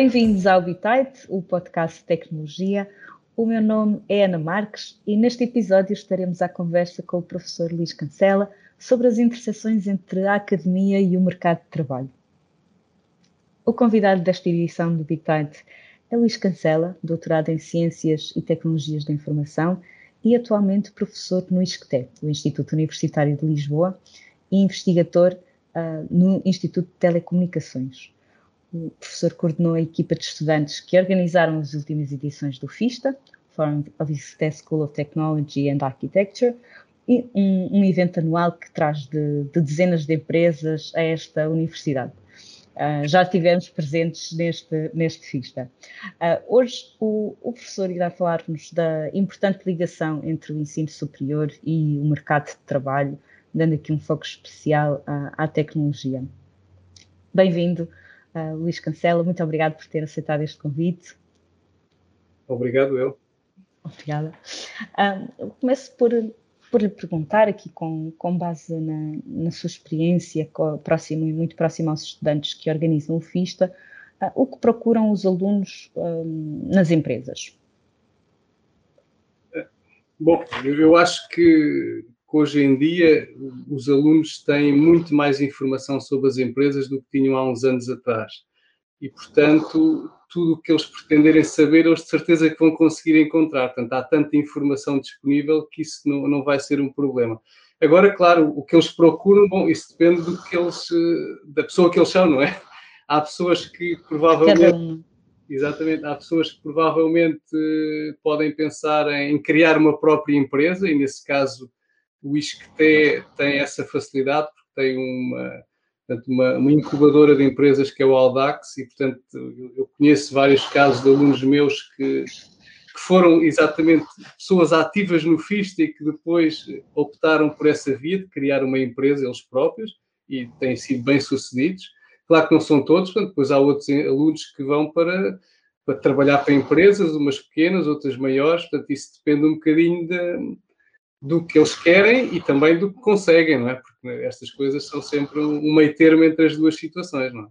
Bem-vindos ao Bitite, o podcast de tecnologia. O meu nome é Ana Marques e neste episódio estaremos à conversa com o professor Luís Cancela sobre as interseções entre a academia e o mercado de trabalho. O convidado desta edição do Bitite é Luís Cancela, doutorado em Ciências e Tecnologias da Informação e atualmente professor no ISCTE, o Instituto Universitário de Lisboa, e investigador uh, no Instituto de Telecomunicações. O professor coordenou a equipa de estudantes que organizaram as últimas edições do FISTA, Forum of ISCTE School of Technology and Architecture, e um, um evento anual que traz de, de dezenas de empresas a esta universidade. Uh, já estivemos presentes neste, neste FISTA. Uh, hoje o, o, professor irá falar-nos da importante ligação entre o ensino superior e o mercado de trabalho, dando aqui um foco especial à tecnologia. Bem-vindo, uh, Luís Cancela, muito obrigado por ter aceitado este convite. Obrigado, eu. Obrigada. eu começo por por lhe perguntar aqui com, com base na, na sua experiência próximo e muito próximo aos estudantes que organizam o FISTA, uh, o que procuram os alunos nas empresas? Bom, eu acho que, que hoje em dia os alunos têm muito mais informação sobre as empresas do que tinham há uns anos atrás. E, portanto, tudo o que eles pretenderem saber, eles de certeza que vão conseguir encontrar. Portanto, há tanta informação disponível que isso não, não vai ser um problema. Agora, claro, o que eles procuram, bom, isso depende do que eles, da pessoa que eles são, não é? Há pessoas que provavelmente. Exatamente, há pessoas que provavelmente eh, podem pensar em criar uma própria empresa, e nesse caso o ISCTE tem essa facilidade, porque tem uma, uma, uma, incubadora de empresas que é o Audax, e, portanto, eu conheço vários casos de alunos meus que, que foram exatamente pessoas ativas no FISTA e que depois optaram por essa via de criar uma empresa eles próprios e têm sido bem-sucedidos. Claro que não são todos, portanto, depois há outros alunos que vão para, para trabalhar para empresas, umas pequenas, outras maiores, portanto, isso depende um bocadinho de, do que eles querem e também do que conseguem, não é? Porque estas coisas são sempre um meio termo entre as duas situações, não é?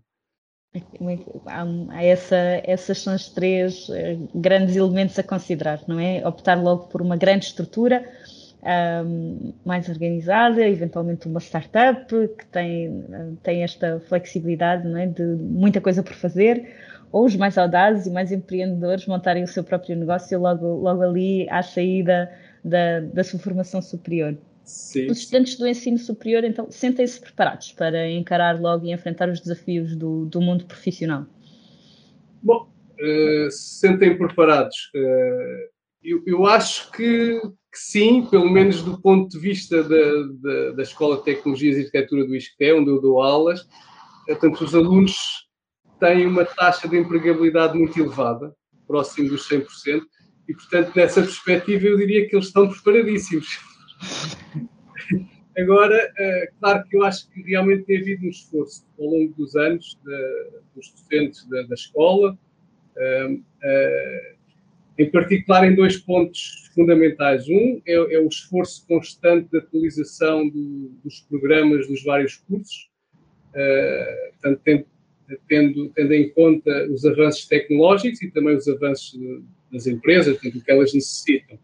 Há essa, essas são os três eh, grandes elementos a considerar, não é? Optar logo por uma grande estrutura um, mais organizada, eventualmente uma startup que tem, tem esta flexibilidade não é? de muita coisa por fazer, ou os mais audazes e mais empreendedores montarem o seu próprio negócio logo, logo ali à saída da, da sua formação superior. Sim. Os estudantes do ensino superior, então, sentem-se preparados para encarar logo e enfrentar os desafios do, do mundo profissional? Bom, uh, sentem preparados. Uh, eu, eu, acho que, que, sim, pelo menos do ponto de vista da, da, da Escola de Tecnologias e Arquitetura do ISCTE, onde eu dou aulas, uh, portanto, os alunos têm uma taxa de empregabilidade muito elevada, próximo dos 100%, e, portanto, nessa perspectiva, eu diria que eles estão preparadíssimos. Agora, uh, claro que eu acho que realmente tem havido um esforço ao longo dos anos dos docentes da, da escola, uh, uh, em particular em dois pontos fundamentais. Um é, é o esforço constante de atualização do, dos programas dos vários cursos, portanto, tendo, tendo, tendo, em conta os avanços tecnológicos e também os avanços das empresas, portanto, o que elas necessitam.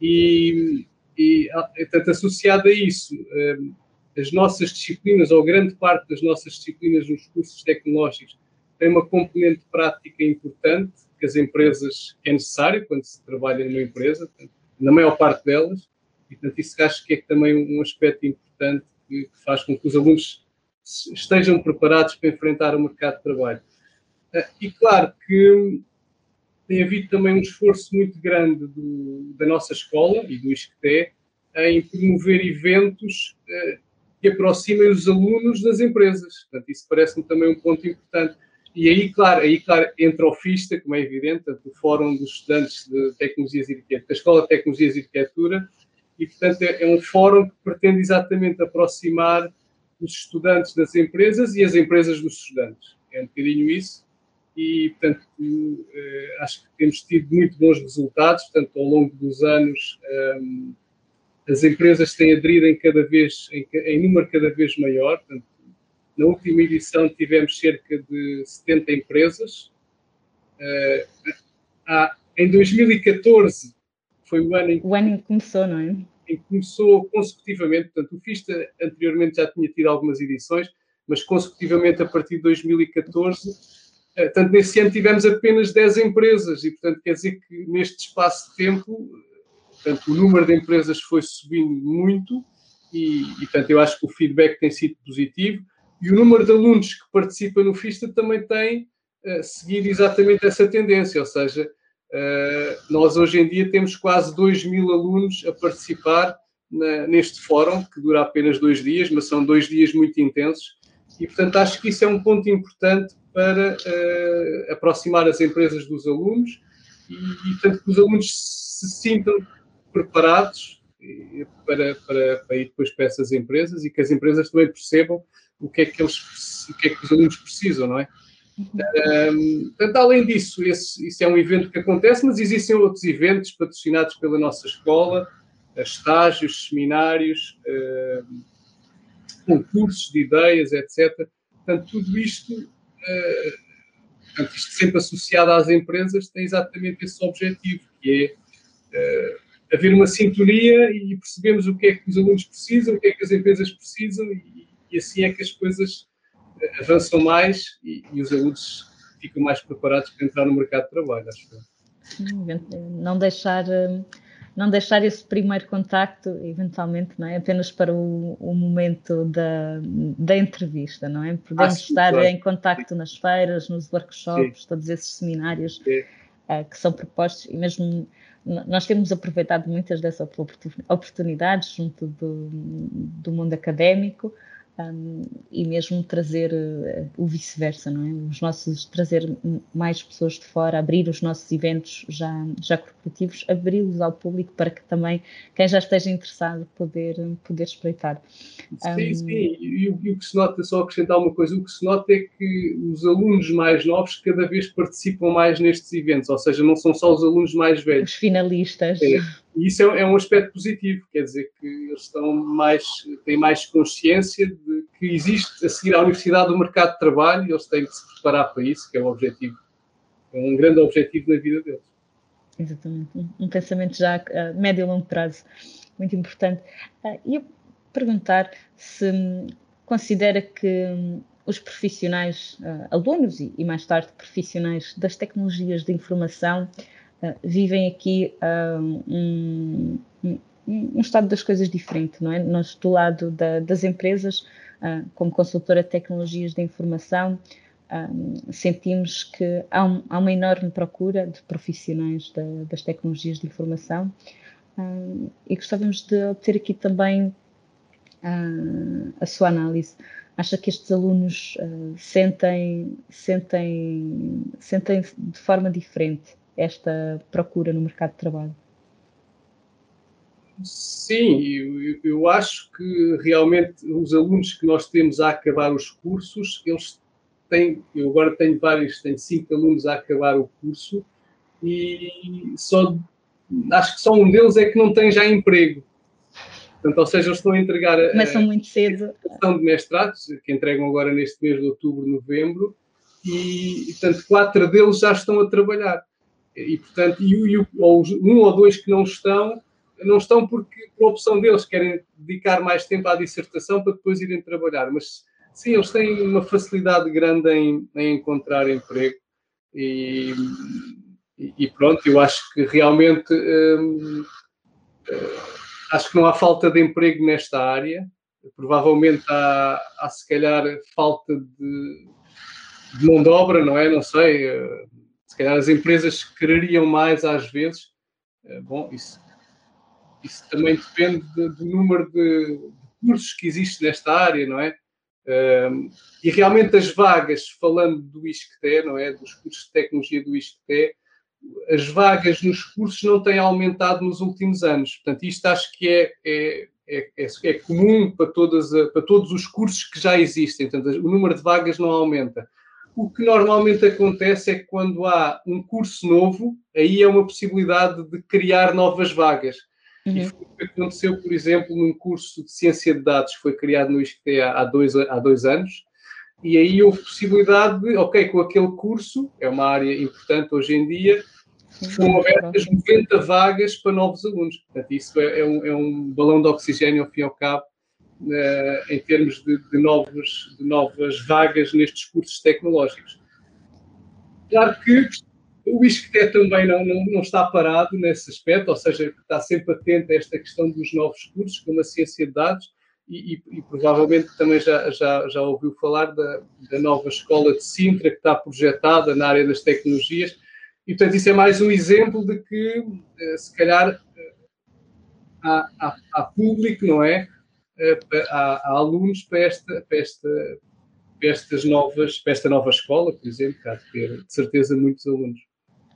E, e portanto, associado a isso, hum, as nossas disciplinas, ou grande parte das nossas disciplinas nos cursos tecnológicos, tem uma componente prática importante que as empresas é necessário quando se trabalha numa empresa, na maior parte delas, e portanto isso acho que é também um aspecto importante que faz com que os alunos estejam preparados para enfrentar o mercado de trabalho. Ah, e claro que tem havido também um esforço muito grande do, da nossa escola e do ISCTE em promover eventos eh, que aproximem os alunos das empresas. Portanto, isso parece-me também um ponto importante. E aí, claro, aí, claro, entra o FISTA, como é evidente, o Fórum dos Estudantes de Tecnologias e Arquitetura, da Escola de Tecnologias e Arquitetura, e, portanto, é, é um fórum que pretende exatamente aproximar os estudantes das empresas e as empresas dos estudantes. É um bocadinho isso e, portanto, eh, acho que temos tido muito bons resultados, portanto, ao longo dos anos ehm, as empresas têm aderido em cada vez, em, em número cada vez maior, portanto, na última edição tivemos cerca de 70 empresas. Há, em 2014 foi o ano em que, o ano em que começou, não é? Em que começou consecutivamente, portanto, o FISTA anteriormente já tinha tido algumas edições, mas consecutivamente a partir de 2014, portanto, nesse ano tivemos apenas 10 empresas e, portanto, quer dizer que neste espaço de tempo, portanto, o número de empresas foi subindo muito e, e, portanto, eu acho que o feedback tem sido positivo e o número de alunos que participa no FISTA também tem uh, seguido exatamente essa tendência, ou seja, uh, nós hoje em dia temos quase 2 mil alunos a participar na, neste fórum, que dura apenas dois dias, mas são dois dias muito intensos, e portanto acho que isso é um ponto importante para uh, aproximar as empresas dos alunos e, e que os alunos se sintam preparados para, para, para ir depois para essas empresas e que as empresas também percebam o que é que eles o que é que os alunos precisam, não é? Um, portanto, além disso, esse, isso é um evento que acontece, mas existem outros eventos patrocinados pela nossa escola, estágios, seminários, concursos de ideias, etc. Portanto, tudo isto, portanto, isto sempre associado às empresas, tem exatamente esse objetivo, que é uh, haver uma sintonia e percebemos o que é que os alunos precisam, o que é que as empresas precisam e, e assim é que as coisas eh, avançam mais e, e, os alunos ficam mais preparados para entrar no mercado de trabalho, acho que. Não deixar, eh, não deixar esse primeiro contacto, eventualmente, não é? apenas para o, o momento da, da entrevista, não é? Podemos ah, sim, estar claro. em contacto nas feiras, nos workshops, sim. todos esses seminários uh, que são propostos e mesmo nós temos aproveitado muitas dessas oportunidades junto do, do mundo académico um, e mesmo trazer uh, o vice-versa, não é? Os nossos, trazer mais pessoas de fora, abrir os nossos eventos já, já corporativos, abri-los ao público para que também quem já esteja interessado poder, poder espreitar. Sim, um, sim, e, e, o que se nota, só acrescentar uma coisa, o que se nota é que os alunos mais novos cada vez participam mais nestes eventos, ou seja, não são só os alunos mais velhos. Os finalistas. É. E isso é, é, um aspecto positivo, quer dizer que eles estão mais, têm mais consciência que existe a seguir à universidade o mercado de trabalho e eles têm que se preparar para isso, que é um objetivo, é um grande objetivo na vida deles. Exatamente, um, pensamento já a médio e longo prazo, muito importante. Uh, e eu perguntar se considera que um, os profissionais, uh, alunos e, mais tarde profissionais das tecnologias de informação vivem aqui um, um, estado das coisas diferente, não é? Nós, do lado da, das empresas, como consultora de tecnologias de informação, sentimos que há, uma enorme procura de profissionais da, das tecnologias de informação e gostávamos de obter aqui também a sua análise. Acha que estes alunos sentem, sentem, sentem de forma diferente esta procura no mercado de trabalho? Sim, eu, eu, acho que realmente os alunos que nós temos a acabar os cursos, eles têm, eu agora tenho vários, tenho cinco alunos a acabar o curso e só, acho que só um deles é que não tem já emprego. Portanto, ou seja, eles estão a entregar a, Começam muito cedo. a de mestrados, que entregam agora neste mês de outubro, novembro, e, portanto, quatro deles já estão a trabalhar. E, portanto, e, e, ou um ou dois que não estão, não estão porque, por opção deles, querem dedicar mais tempo à dissertação para depois irem trabalhar. Mas, sim, eles têm uma facilidade grande em, em encontrar emprego. E, e, pronto, eu acho que realmente hum, hum, acho que não há falta de emprego nesta área. Provavelmente há, há se calhar falta de, de mão de obra, não é? Não sei se calhar as empresas quereriam mais às vezes. Eh, bom, isso, isso também depende de, do número de, de, cursos que existe nesta área, não é? Um, e realmente as vagas, falando do ISCTE, não é? Dos cursos de tecnologia do ISCTE, as vagas nos cursos não têm aumentado nos últimos anos. Portanto, isto acho que é, é, é, é, é comum para, todas, para todos os cursos que já existem. Portanto, o número de vagas não aumenta. O que normalmente acontece é que quando há um curso novo, aí é uma possibilidade de criar novas vagas. Uhum. E foi o que aconteceu, por exemplo, num curso de ciência de dados que foi criado no ISCTE há dois, há dois anos. e aí houve possibilidade de, ok, com aquele curso, é uma área importante hoje em dia, foram abertas 90 vagas para novos alunos. Portanto, isso é, é, um, é um, balão de oxigênio, ao fim e ao cabo, uh, em termos de, de, novos, de novas vagas nestes cursos tecnológicos. Claro que o ISCTE também não, não, não, está parado nesse aspecto, ou seja, está sempre atento a esta questão dos novos cursos, como a ciência de dados, e, e, e provavelmente também já, já, já ouviu falar da, da nova escola de Sintra, que está projetada na área das tecnologias, e, portanto, isso é mais um exemplo de que, eh, se calhar, eh, há, há, há público, não é? Eh, há, há, alunos para, esta, para, esta, para, estas novas, para esta nova escola, por exemplo, que há de ter, de certeza, muitos alunos.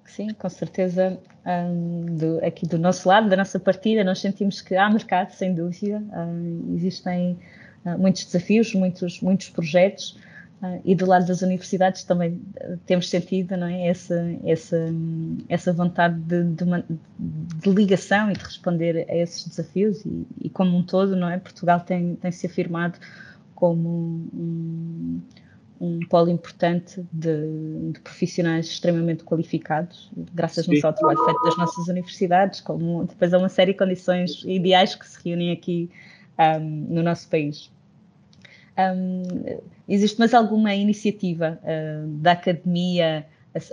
Sim, com certeza, um, do, aqui do nosso lado, da nossa partida, nós sentimos que há mercado, sem dúvida, um, existem uh, muitos desafios, muitos, muitos projetos, Uh, e do lado das universidades também uh, temos sentido não é? essa, essa, essa vontade de, de, uma, de, ligação e de responder a esses desafios e, e, como um todo, não é? Portugal tem, tem se afirmado como um, um polo importante de, de profissionais extremamente qualificados, graças Sim. não só ao trabalho feito das nossas universidades, como depois a uma série de condições ideais que se reúnem aqui um, no nosso país. Um, existe mais alguma iniciativa uh, da academia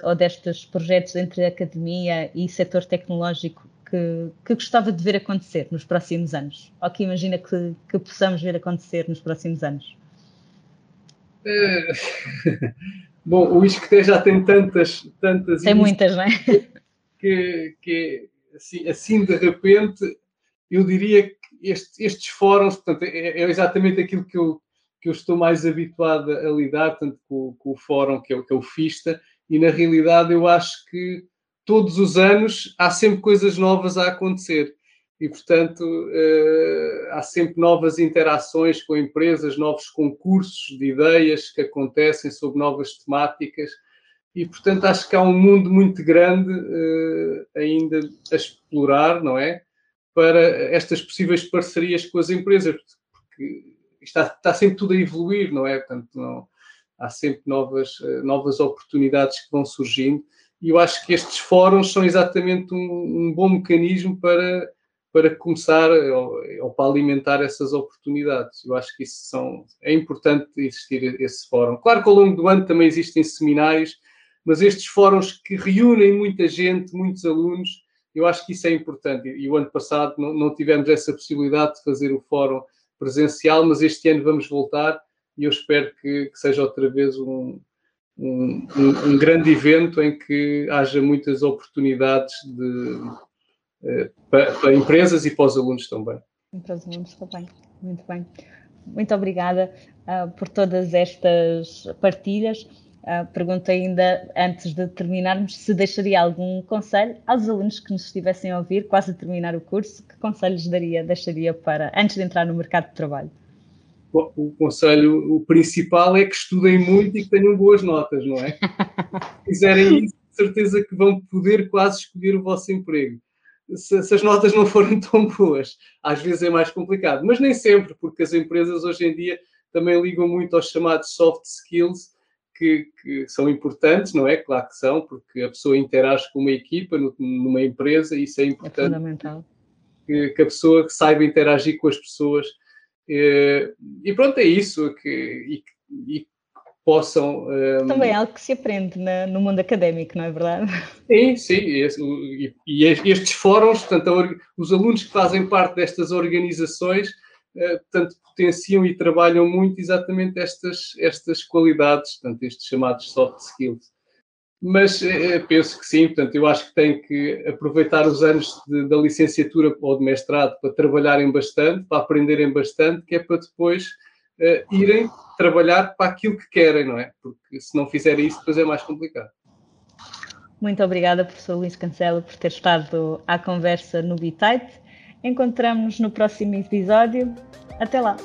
ou destes projetos entre academia e setor tecnológico que, que, gostava de ver acontecer nos próximos anos? Ou que imagina que, que possamos ver acontecer nos próximos anos? É... Bom, o ISCTE já tem tantas. tantas tem muitas, não é? Que, que assim, assim de repente, eu diria que este, estes fóruns, portanto, é, é exatamente aquilo que eu, que eu estou mais habituado a lidar, tanto com, com o fórum que é, que é o FISTA, e na realidade eu acho que todos os anos há sempre coisas novas a acontecer. E, portanto, uh, há sempre novas interações com empresas, novos concursos de ideias que acontecem sobre novas temáticas. E, portanto, acho que há um mundo muito grande uh, ainda a explorar, não é? Para estas possíveis parcerias com as empresas. Porque está, está sempre tudo a evoluir, não é? Portanto, não, há sempre novas, eh, novas oportunidades que vão surgindo e eu acho que estes fóruns são exatamente um, um bom mecanismo para, para começar ou, ou, para alimentar essas oportunidades. Eu acho que isso são, é importante existir esse fórum. Claro que ao longo do ano também existem seminários, mas estes fóruns que reúnem muita gente, muitos alunos, eu acho que isso é importante. E, e o ano passado não, não tivemos essa possibilidade de fazer o fórum presencial, mas este ano vamos voltar e eu espero que, que seja outra vez um, um, um, grande evento em que haja muitas oportunidades de, para, para, empresas e para os alunos também. Para os alunos também, muito bem. Muito obrigada uh, por todas estas partilhas. Uh, pergunto ainda, antes de terminarmos, se deixaria algum conselho aos alunos que nos estivessem a ouvir, quase a terminar o curso, que conselhos daria, deixaria para, antes de entrar no mercado de trabalho? O conselho, o principal é que estudem muito e que tenham boas notas, não é? Se fizerem isso, certeza que vão poder quase escolher o vosso emprego. Se, se, as notas não forem tão boas, às vezes é mais complicado, mas nem sempre, porque as empresas hoje em dia também ligam muito aos chamados soft skills, que, que, são importantes, não é? Claro que são, porque a pessoa interage com uma equipa, numa empresa, e isso é, é importante. É fundamental. Que, que, a pessoa saiba interagir com as pessoas. E, e pronto, é isso. Que, e, e possam. Um... Também é algo que se aprende na, no mundo académico, não é verdade? Sim, sim. E, e estes fóruns, portanto, os alunos que fazem parte destas organizações eh, portanto, potenciam e trabalham muito exatamente estas, estas qualidades, portanto, estes chamados soft skills. Mas eh, penso que sim, portanto, eu acho que tem que aproveitar os anos de, da licenciatura ou de mestrado para trabalharem bastante, para aprenderem bastante, que é para depois uh, irem trabalhar para aquilo que querem, não é? Porque se não fizerem isso, depois é mais complicado. Muito obrigada, professor Luís Cancelo, por ter estado à conversa no Bitite. Encontramos no próximo episódio. Até lá!